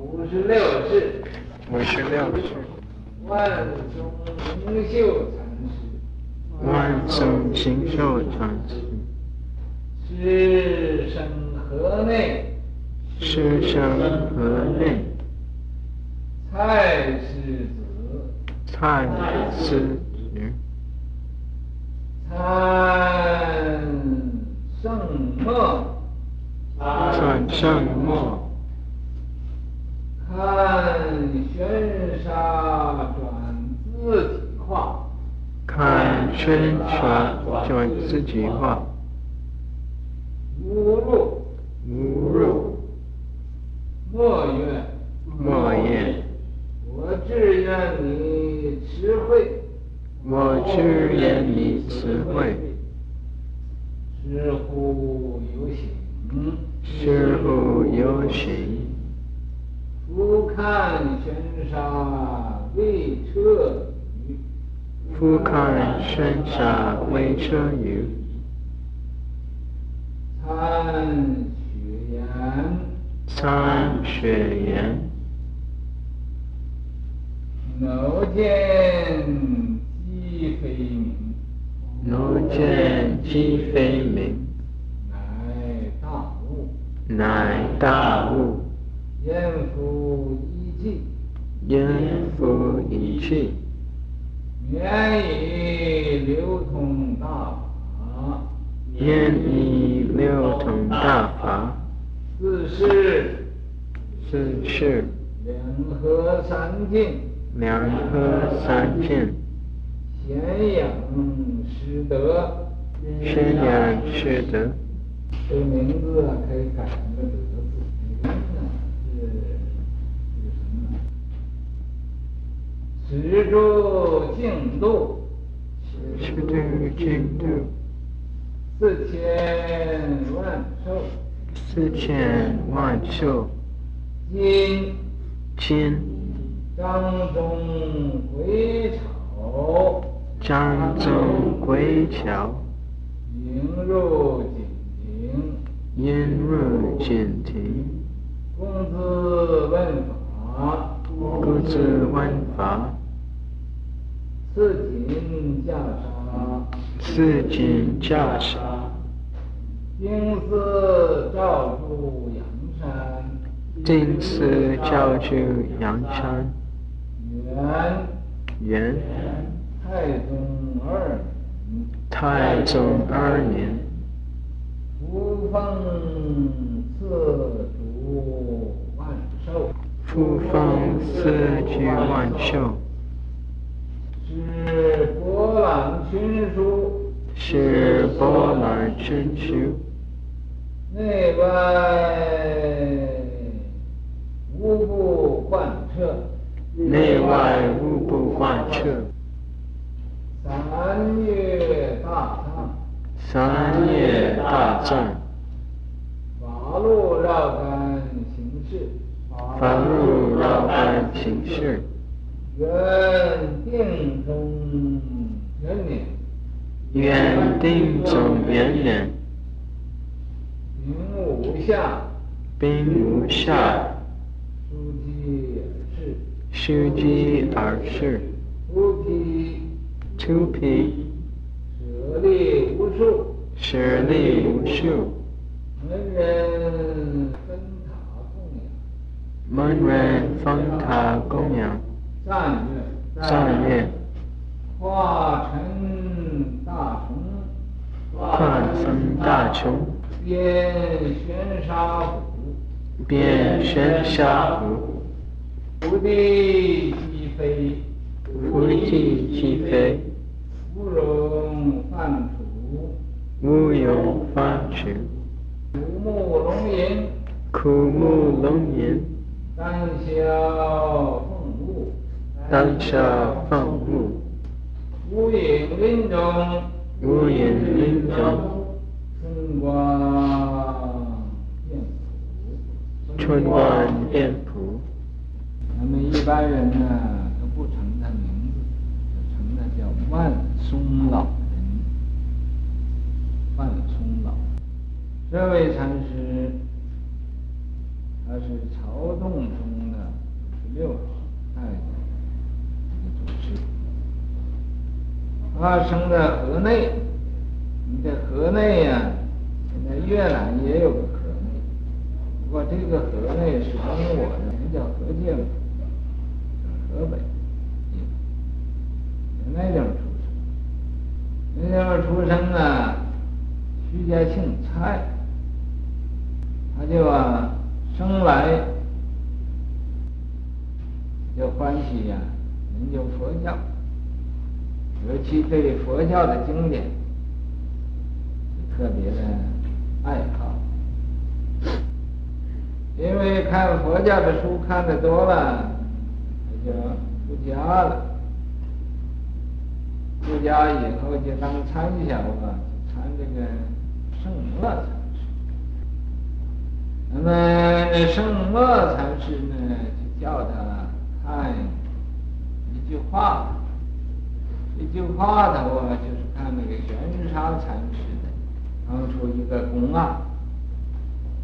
五十六世，五十六世，万松兴秀禅师，万松兴秀禅师，师生河内，师生河内，蔡师子，蔡师子，参圣默，参圣默。看宣沙转自体化，看宣沙转自己化，无入，无入，莫怨，莫怨。我只愿你慈惠，我只愿你慈惠。施护有形，施护有形。复看宣沙未彻语，复看宣沙未彻语。参学言，参学言。偶见机非明，偶见鸡飞鸣，乃大悟，乃大悟。焉复一气，言复一气，免以流通大法，免以流通大法。四是，四是，两合三净，两合三净，显扬实德，显扬实德。这个名字可以改成个德字。持住净度，持住净度，四千万寿，四千万寿。今今掌中归巢，掌中归巢，应入锦庭，应入锦庭，公子问法，公子问法。赐锦袈裟，赐锦袈裟，顶赐照住阳山，顶赐照住阳山。元元太宗二年，太宗二年，福奉赐足万寿，福奉赐足万寿。是波澜群书，是波澜群书，内外无不贯彻，内外无不贯彻。三月大战，三月大战。八路绕干行识，法路绕干行识。缘定中圆满，缘定中元年，丙午夏，丙午夏，书记尔事，书记尔事，突批，突批，舍利无数，舍利无数，门人门人分塔供养。赞曰：赞曰：化成大虫，化成大虫，遍宣沙湖，变玄沙湖，伏地鸡飞，伏地鸡飞，无容犯处，无容犯处，苦木龙吟，枯木龙吟，当晓凤舞。当晓凤舞，无影林中，无影林中，春光遍普，春光遍普。那么一般人呢，都不称他名字，就称他叫万松老人。万松老，这位禅师，是朝洞中的十六代的祖师。他生在河内，你在河内呀、现在越南也有个河内，不过这个河内是跟我的，人叫河界叫，河北，那地方出生，那地方出生呢，徐家姓蔡，他就啊。生来就欢喜呀、研究佛教，尤其对佛教的经典特别的爱好，因为看佛教的书看得多了，他就出家了。出家以后就当参小了，参这个圣乐禅。那么胜乐禅师呢，就叫他看。一句话，一句话头啊，就是看那个玄沙禅师的，当初一个公案。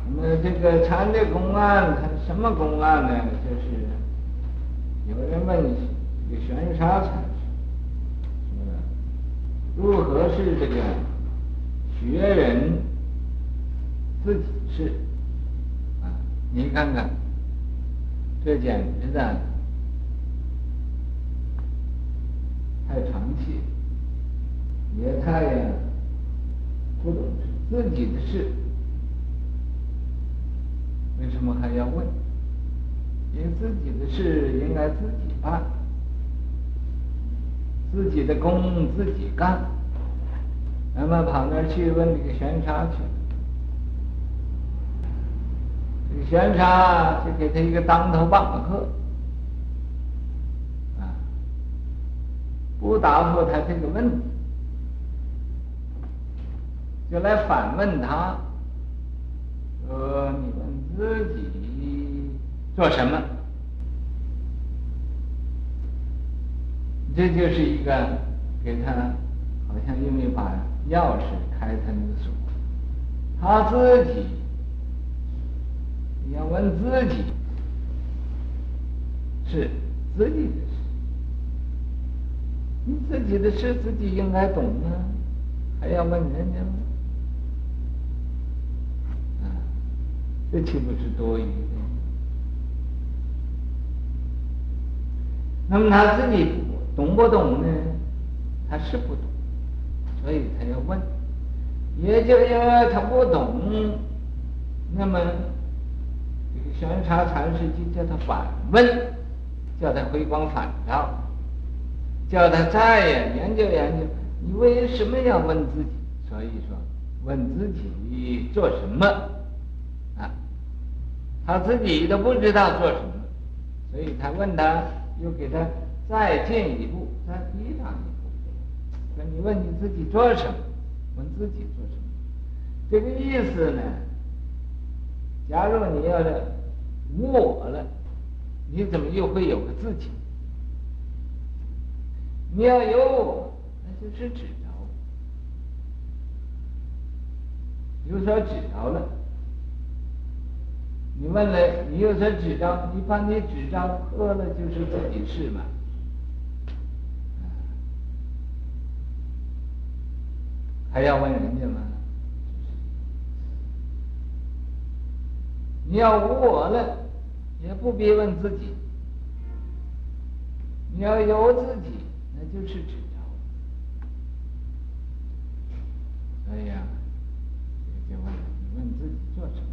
那么这个禅的公案，它什么公案呢？就是有人问这个玄沙禅师，如何是这个学人自己事您？看看，这简直的。太长气，也太不懂事自己的事，为什么还要问？因为自己的事应该自己办，自己的工自己干，那么跑那儿去问那个玄沙去？这个玄沙就给他一个当头棒喝。啊不答复他这个问题，就来反问他，说：“你们自己做什么？”这就是一个给他，好像用一把钥匙开他那个锁。他自己你要问自己，是自己的事。你自己的事自己应该懂啊，还要问人家吗？啊，这岂不是多余的？那么他自己懂不懂呢？他是不懂，所以他要问。也就因为他不懂，那么这个玄沙禅师就叫他反问，叫他回光返照。叫他再呀研究研究，你为什么要问自己？所以说，问自己做什么啊？他自己都不知道做什么，所以他问他，又给他再进一步，再提上一步。说你问你自己做什么？问自己做什么？这个意思呢？假如你要是无我了，你怎么又会有个自己？你要有我，那就是执着，有所执着了。你问了，你有所执着，你把你执着破了，就是自己事嘛。还要问人家吗？你要无我了，也不必问自己。你要有自己。那就是执着，所以呀，就问你问自己做什么？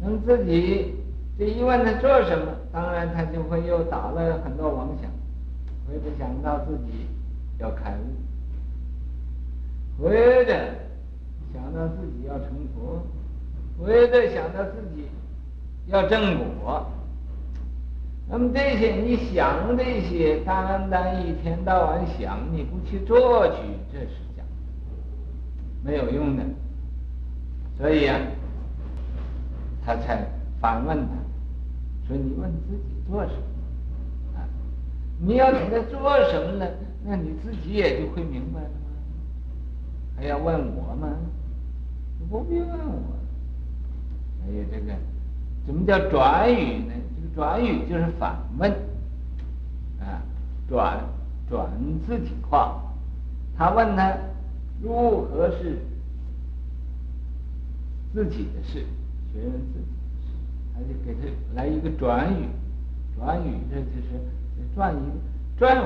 问自己这一问他做什么，当然他就会又打了很多妄想，或者想到自己要开悟，或者想到自己要成佛，我也在想到自己要正果。那么这些你想这些，单单一天到晚想，你不去做去，这是假的，没有用的。所以、啊，他才反问他，说你问自己做什么？啊，你要给他做什么呢？那你自己也就会明白了吗？还要问我吗？你不必问我。还有这个，怎么叫转语呢？这个转语就是反问，啊，转转自己话，他问他如何是自己的事，学问自己的事，他就给他来一个转语，转语这就是转一个转回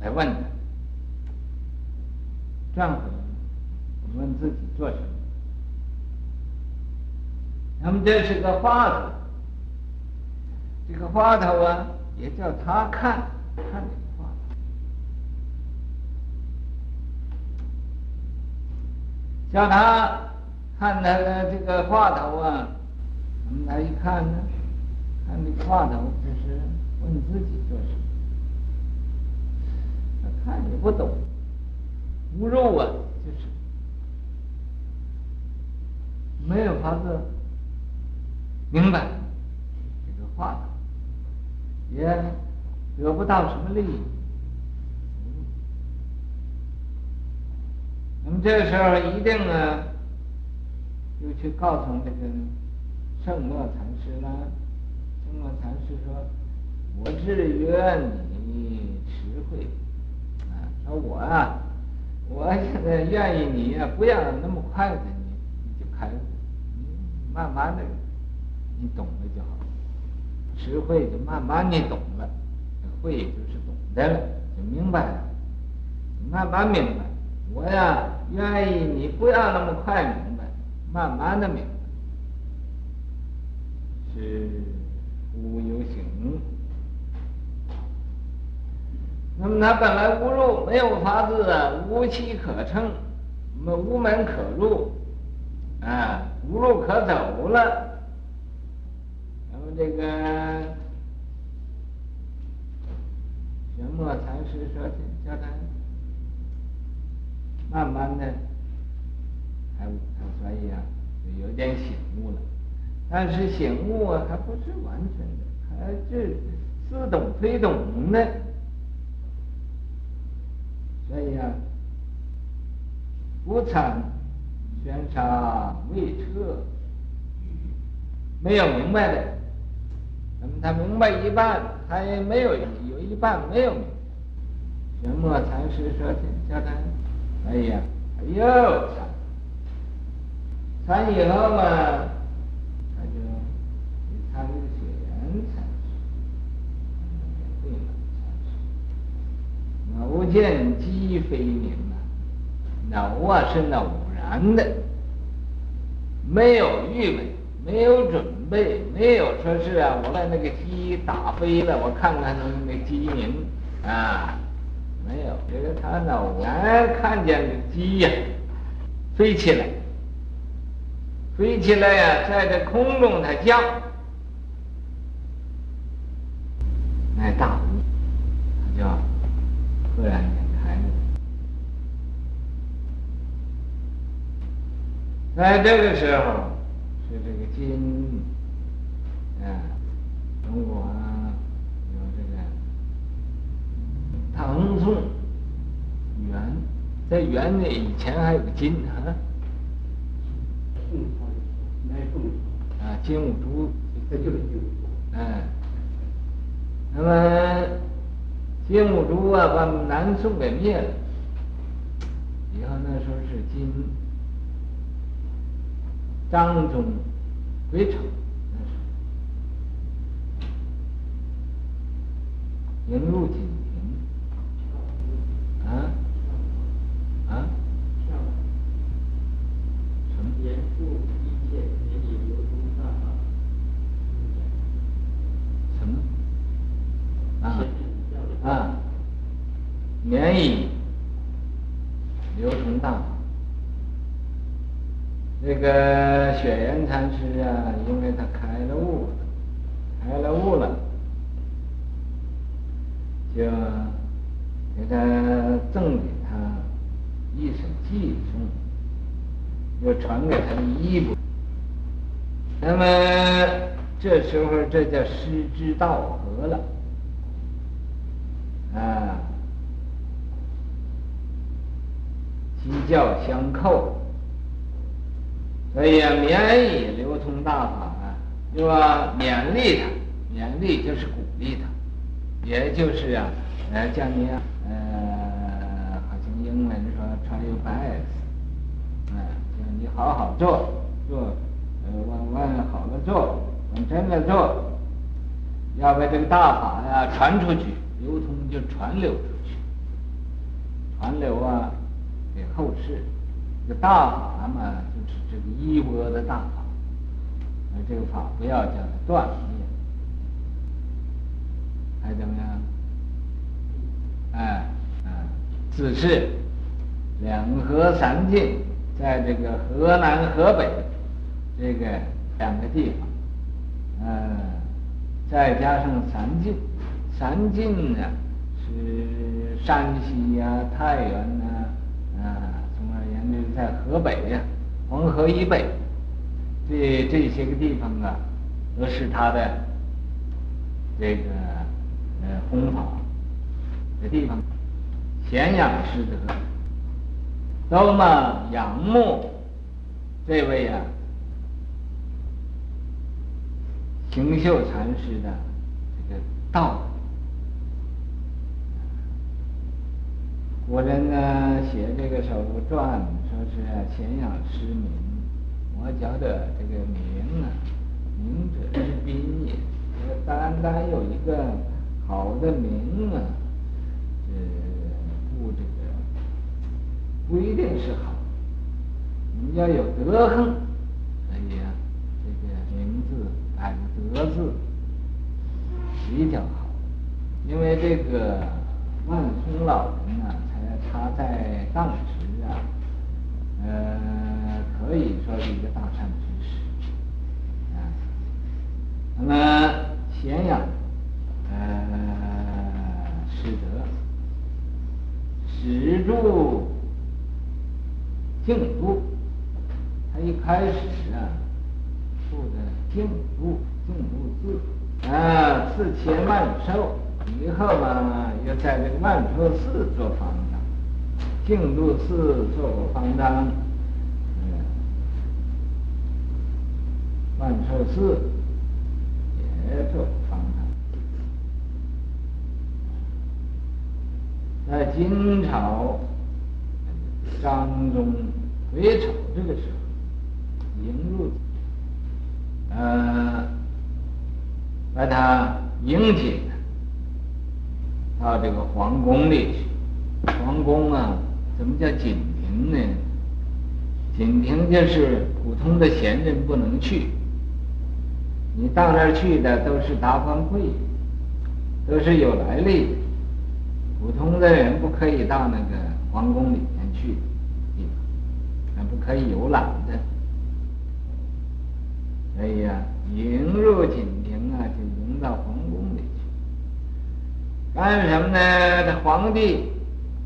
来来问他，转回来问自己做什么。那么这是个话头，这个话头啊，也叫他看看这个话头，叫他看他的这个话头啊，我们来一看呢，看这个话头，这是问自己做什么，他看也不懂，无肉啊，就是没有法子。明白，这个话，也得不到什么利益。那么这个时候一定呢，就去告诉这个圣默禅师了。圣默禅师说：“我只愿你持慧，啊，说我啊，我现在愿意你啊，不要那么快的你你就开悟，你慢慢的。”你懂了就好，持慧就慢慢你懂了，慧就是懂得了，就明白了，慢慢明白。我呀，愿意你不要那么快明白，慢慢的明白。是无有行，那么他本来无路，没有法子，无期可乘，无门可入，啊，无路可走了。这个玄默禅师说：“叫他慢慢的开悟，他所以啊，就有点醒悟了。但是醒悟啊，还不是完全的，还是似懂非懂的。所以啊，无参玄沙未彻，没有明白的。”他明白一半，他也没有有一半没有明白。玄默禅师说：“叫他，哎呀，哎呦，参，参以后嘛，他就参这个雪岩禅师，对了，禅师，偶见机非明啊，偶啊是偶然的，没有预备。没有准备，没没有说是啊，我把那个鸡打飞了，我看看那那鸡鸣。啊，没有，这个他偶然看见个鸡呀，飞起来，飞起来呀、在这空中它叫，那大悟，他就突然间开了，在这个时候。是这个金，啊，中国有这个唐宋元，在元的以前还有个金啊，啊，金兀术，这就是金兀术，哎，那么金兀术啊，把南宋给灭了，以后那时候是金。张宗归朝，那是迎入金庭，啊啊，什么？严肃一切免以流通大法，什么？啊啊，免以流通大法。这个雪岩禅师啊，因为他开了悟，开了悟了，就给他赠给他一首偈颂，又传给他的衣钵。那么这时候，这叫师之道合了，啊，鸡叫相扣。所以啊，免以流通大法啊，就啊，勉励他，勉励就是鼓励他，也就是啊呃叫你呃好像英文说 try your best 嗯叫你好好做做呃往外好了做往真的做要不这个大法呀传出去流通就传流出去传流啊给后世这个大法嘛就是这个一波的大法而这个法不要讲断还怎么样？哎，啊，自是两河三晋，在这个河南、河北这个两个地方，嗯，再加上三晋，三晋呢是山西呀、太原呐，啊，总而言之，在河北呀、黄河以北，这这些个地方啊，都是他的这个呃弘法的地方，显扬师德。都嘛仰慕这位啊，行秀禅师的这个道。古人呢写这个手传，说是显扬师名。我觉得这个名啊，名者之宾也。单单有一个好的名啊，呃，不这个。不一定是好，你要有德行，所以啊，这个名字改个德字比较好。因为这个万松老人呢，他他在当时啊，呃，可以说是一个大善知识啊。那么显扬石柱。净土，他一开始啊，住的净土，净土寺啊，寺前万寿，以后嘛，又在这个万寿寺做方丈，净土寺做过方丈，嗯，万寿寺也做过方丈，在金朝。张宗癸丑这个时候，迎入，呃，把他迎进到这个皇宫里去。皇宫啊，怎么叫锦庭呢？锦庭就是普通的闲人不能去，你到那儿去的都是达官贵人，都是有来历的，普通的人不可以到那个皇宫里面。去地方，那不可以游览的。所以呀，迎入锦庭啊，就迎到皇宫里去。干什么呢？这皇帝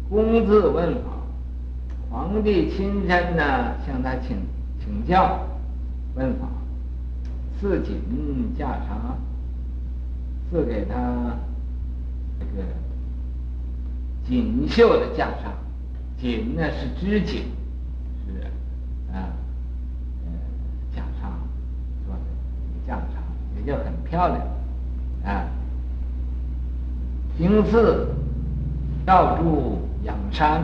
公自问法，皇帝亲身呢向他请请教问法，赐锦驾茶，赐给他这个锦绣的袈裟。锦呢是织锦，是啊，呃，袈裟做的袈裟，也就很漂亮啊。经赐调驻仰山，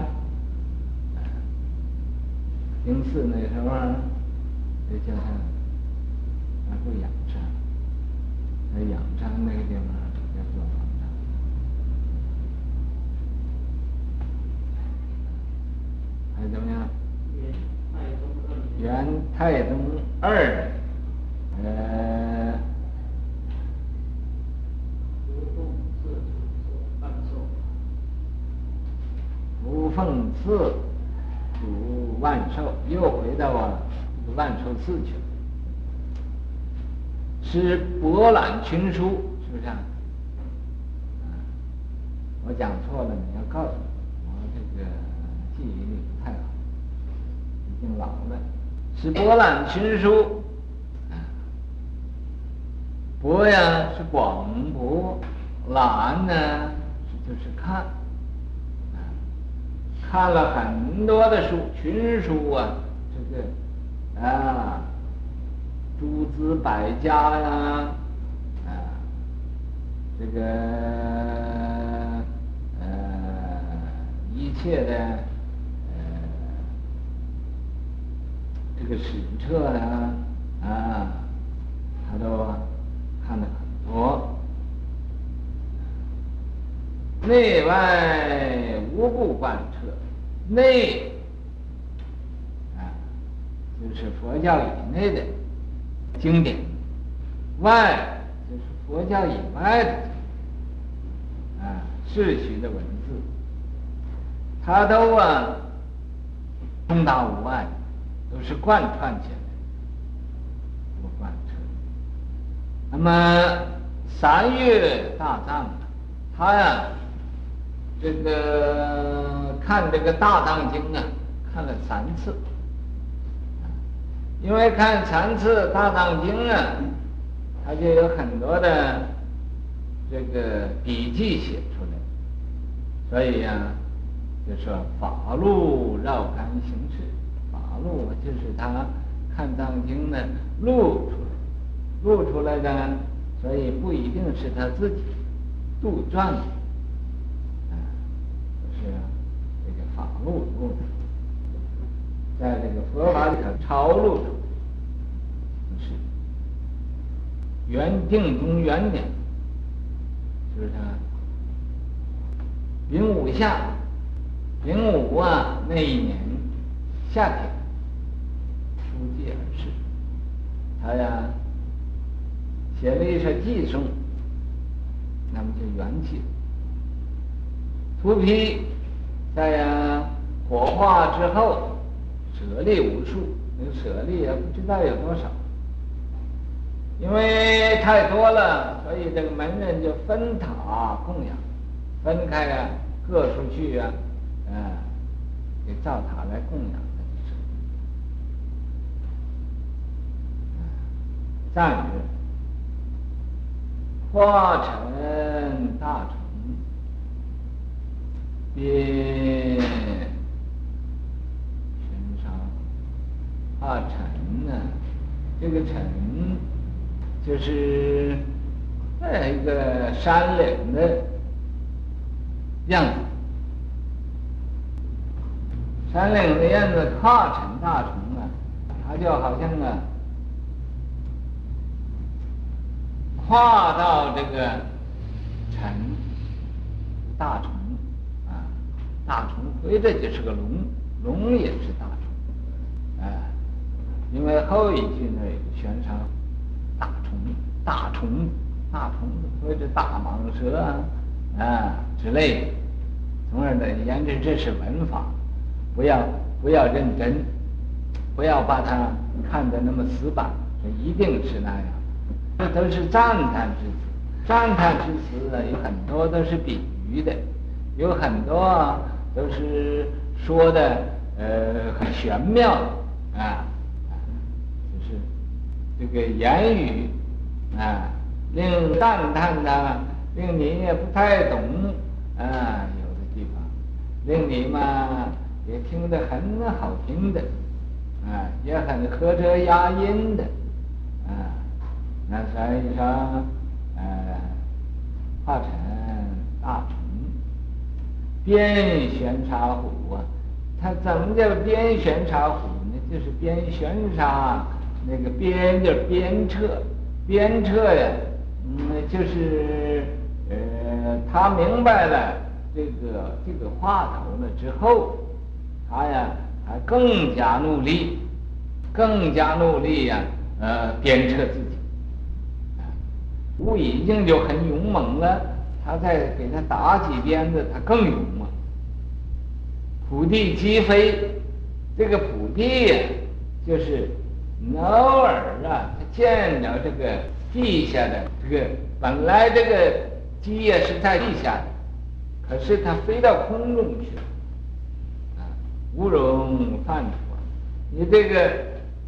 啊，经赐那什么，那叫他那不养山，那养山那个地方。怎么样？元太宗二，呃，无奉赐主万寿，又回到啊万寿寺去了。是博览群书，是不是啊？我讲错了，你要告诉我。记忆力不太好，老了。是博览群书，博呀是广博，览呢就是看，看了很多的书，群书啊，这个啊，诸子百家呀，啊，这个呃一切的。这个史册啊，啊，他都看了很多。内外无不贯彻，内啊，就是佛教以内的经典，外就是佛教以外的啊世俗的文字，他都啊通达无碍，都是贯穿起来，不贯彻。那么三月大藏，他呀。这个看这个大藏经啊，看了三次，因为看三次大藏经啊，他就有很多的这个笔记写出来，所以呀、就说法路绕干行识，路就是他看藏经的录出来，录出来的，所以不一定是他自己杜撰的。啊，是这个法录录，在这个佛法里头抄录的，是元定中元年，就是他丙午夏，丙午啊那一年夏天出家而逝，他呀写了一首偈颂，那么就元气。荼毗在呀火化之后，舍利无数，那个舍利也不知道有多少，因为太多了，所以这个门人就分塔供养，分开啊，各处去啊，啊，给造塔来供养的就是。赞曰：化尘大虫。边玄沙化尘呢？这个尘就是在一个山岭的样子，山岭的样子，化尘大虫啊，它就好像啊，跨到这个尘大虫啊。大虫飞着就是个龙，龙也是大虫，哎，因为后一句呢有玄沙，大虫，大虫，大虫或者大蟒蛇啊，啊之类的。从而呢，言之这是文法，不要不要认真，不要把它看得那么死板，说一定是那样，这都是赞叹之词，赞叹之词呢有很多都是比喻的，有很多。都是说的呃很玄妙啊，就是这个言语啊，令赞叹的，令你也不太懂啊，有的地方令你嘛也听得很好听的啊，也很合辙押韵的，那所以说呃化尘大虫。边玄茶壶啊，它怎么叫边玄茶壶呢？就是边玄茶那个边就是边彻，边彻呀，嗯，就是呃，他明白了这个这个话头了之后，他呀还更加努力，更加努力呀，呃，鞭策自己，我已经就很勇猛了。他再给他打几鞭子，他更勇猛。普地击飞，这个普地呀，就是偶尔啊，他见着这个地下的这个本来这个鸡也是在地下的，可是他飞到空中去了，啊，无容犯错。你这个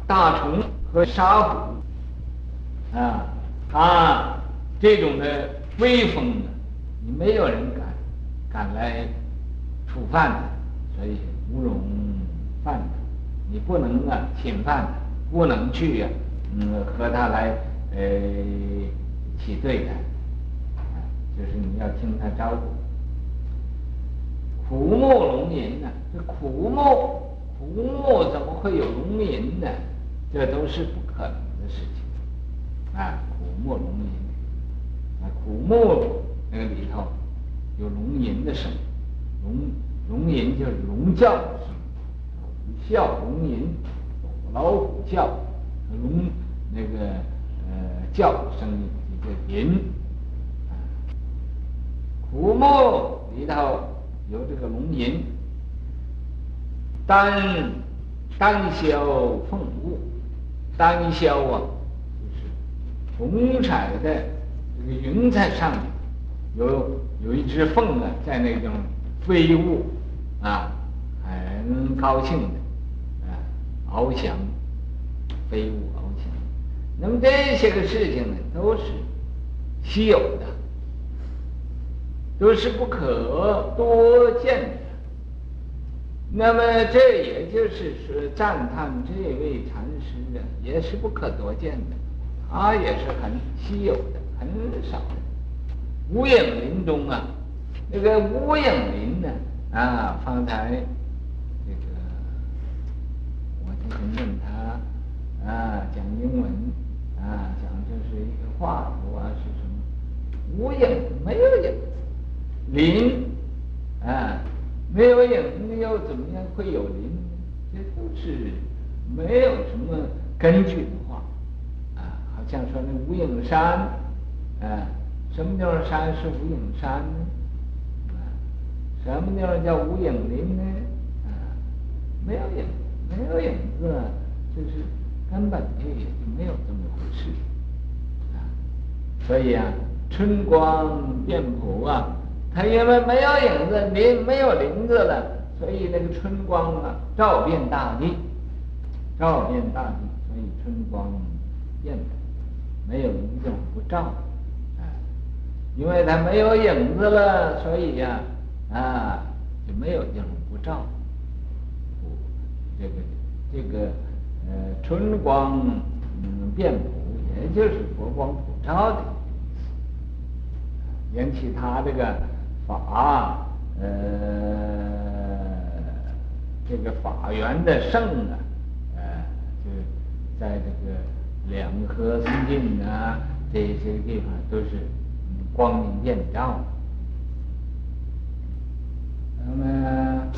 大虫和沙虎，啊，他这种的威风呢？你没有人敢敢来触犯他，所以无容犯的。你不能啊侵犯他，不能去呀、嗯，和他来呃起对的，啊，就是你要听他招呼。苦木龙吟呢？这苦木苦木怎么会有龙吟呢？这都是不可能的事情。啊，苦木龙吟，古墓那个里头有龙吟的声音，龙龙吟就是龙叫的声，虎啸龙吟，老虎叫，龙那个呃叫的声音，一个吟。古墓里头有这个龙吟，丹丹霄凤舞，丹霄啊，就是红彩的这个云彩上面有有一只凤啊，在那种飞舞啊，很高兴的啊，翱翔，飞舞翱翔。那么这些个事情呢，都是稀有的。都是不可多见的。那么这也就是说，赞叹这位禅师啊，也是不可多见的，他也是很稀有的，很少的。无影林中啊，那个无影林呢啊，方才这个我就是问他啊，讲英文啊，讲就是一个画图啊，是什么？无影，没有影。林，啊，没有影，又怎么样会有林？这都是没有什么根据的话，啊，好像说那无影山，啊，什么地方山是无影山呢？啊，什么地方叫无影林呢？啊，没有影，没有影子，就是根本就也就没有这么回事，啊，所以啊，春光遍普啊。他因为没有影子，林没有林子了，所以那个春光啊，照遍大地，照遍大地，所以春光遍普，没有一种不照，啊，因为它没有影子了，所以呀，啊，就没有影不照，这个这个呃，春光嗯遍普，也就是佛光普照的意思，引起他这个。法，呃，这个法缘的圣啊，呃，就在这个两河三尽啊，这些地方都是光明遍照。那么，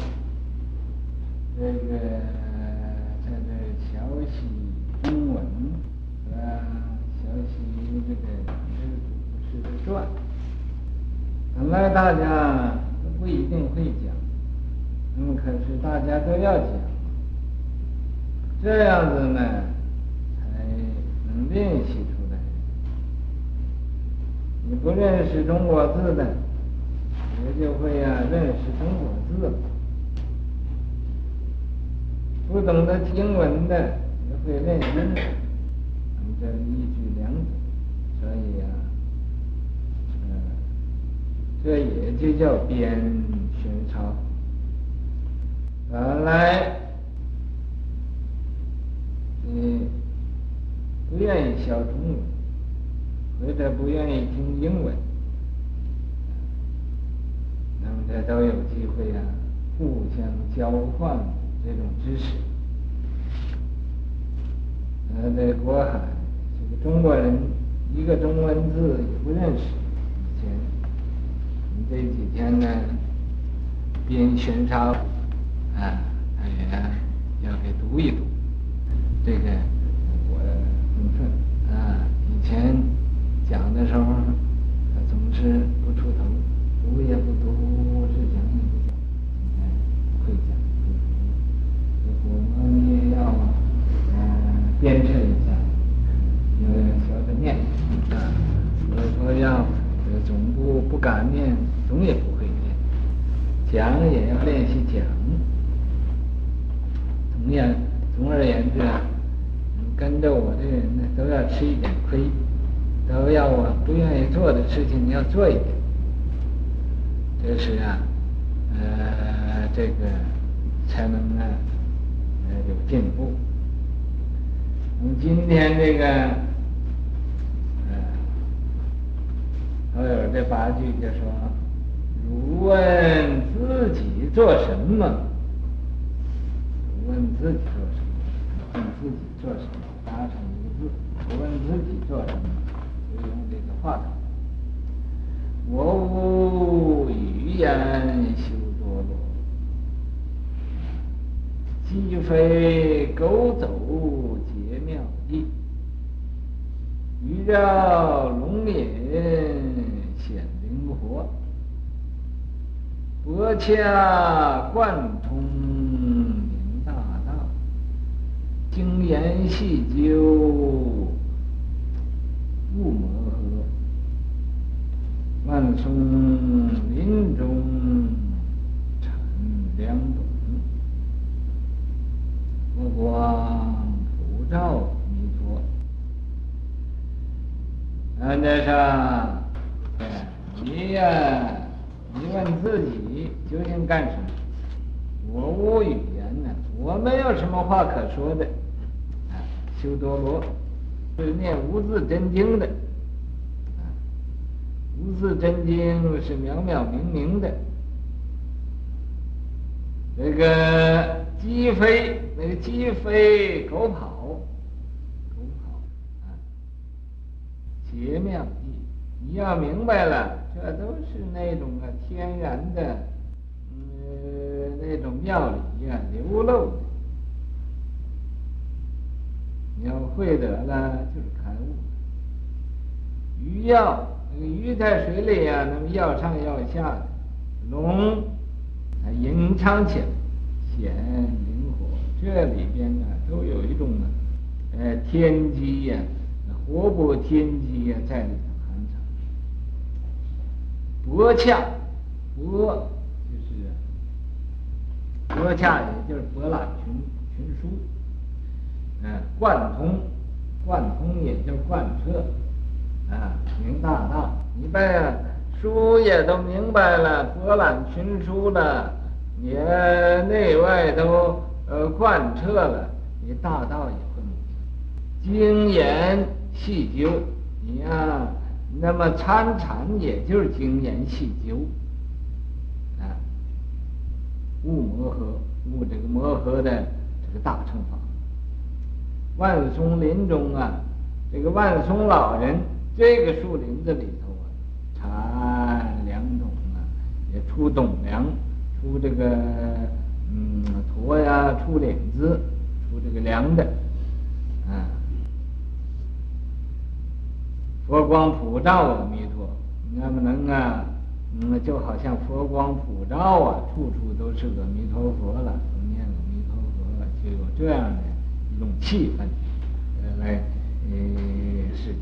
这个在这学习中文和，学习这个是是的传。本来大家都不一定会讲，那么可是大家都要讲，这样子呢，才能练习出。你不认识中国字的，也就会呀认识中国字；不懂得经文的，也会认识。那么这一举两得，所以呀。嗯这也就叫边学抄。本来你不愿意学中文，或者不愿意听英文，那么这都有机会啊，互相交换这种知识。呃，在国海，这个中国人一个中文字也不认识。以前我们这几天呢，边巡查，啊，他也要给读一读。这个我很顺啊，以前讲的时候，他总是不出头，读也不读，是讲也不讲，今天会讲，会读。我们也要嗯鞭策一下，要学着念啊，所以说要总不不敢念。总也不会练，讲也要练习讲。同样，总而言之啊，跟着我的人呢，都要吃一点亏，都要我不愿意做的事情，你要做一点。这是啊，呃，这个才能啊，呃，有进步。我们今天这个，呃，都有这八句就说。如问自己做什么？问自己做什么？自己做什么，打成一个字，不问自己做什么，就用这个话头。我无语言修多罗，既非狗走结妙意，鱼绕龙隐显灵活，博洽贯通明大道，精研细究悟摩诃。万松林中产两种，佛光普照弥陀。安德上，你呀、你问自己究竟干什么？我无语言呢，我没有什么话可说的。啊，修多罗是念无字真经的。字真经是渺渺明明的，那个鸡飞，那个鸡飞狗跑，狗跑啊，结妙义，你要明白了，这都是那种啊天然的，嗯，那种妙理呀、啊，流露的，你要会得了，就是开悟，鱼要。那个鱼在水里呀、啊，那么要上要下的，龙啊隐藏起来，显灵活。这里边呢，都有一种呢，呃，天机呀、活泼天机呀、在里头含藏。博洽，博就是博洽，也就是博览群群书。嗯、贯通，贯通也叫贯彻。啊，明大道，哎呀书也都明白了，博览群书了，你内外都呃贯彻了，你大道也会明。精研细究，你呀、那么参禅也就是精研细究，啊，悟摩诃，悟这个摩诃的这个大乘法。万松林中啊，这个万松老人。这个树林子里头啊，产两种啊，也出董梁，出这个嗯驼呀，出领子，出这个梁的，啊，佛光普照阿弥陀，那么能啊，嗯，就好像佛光普照啊，处处都是阿弥陀佛了，念阿弥陀佛了，就有这样的一种气氛，呃，来嗯世界。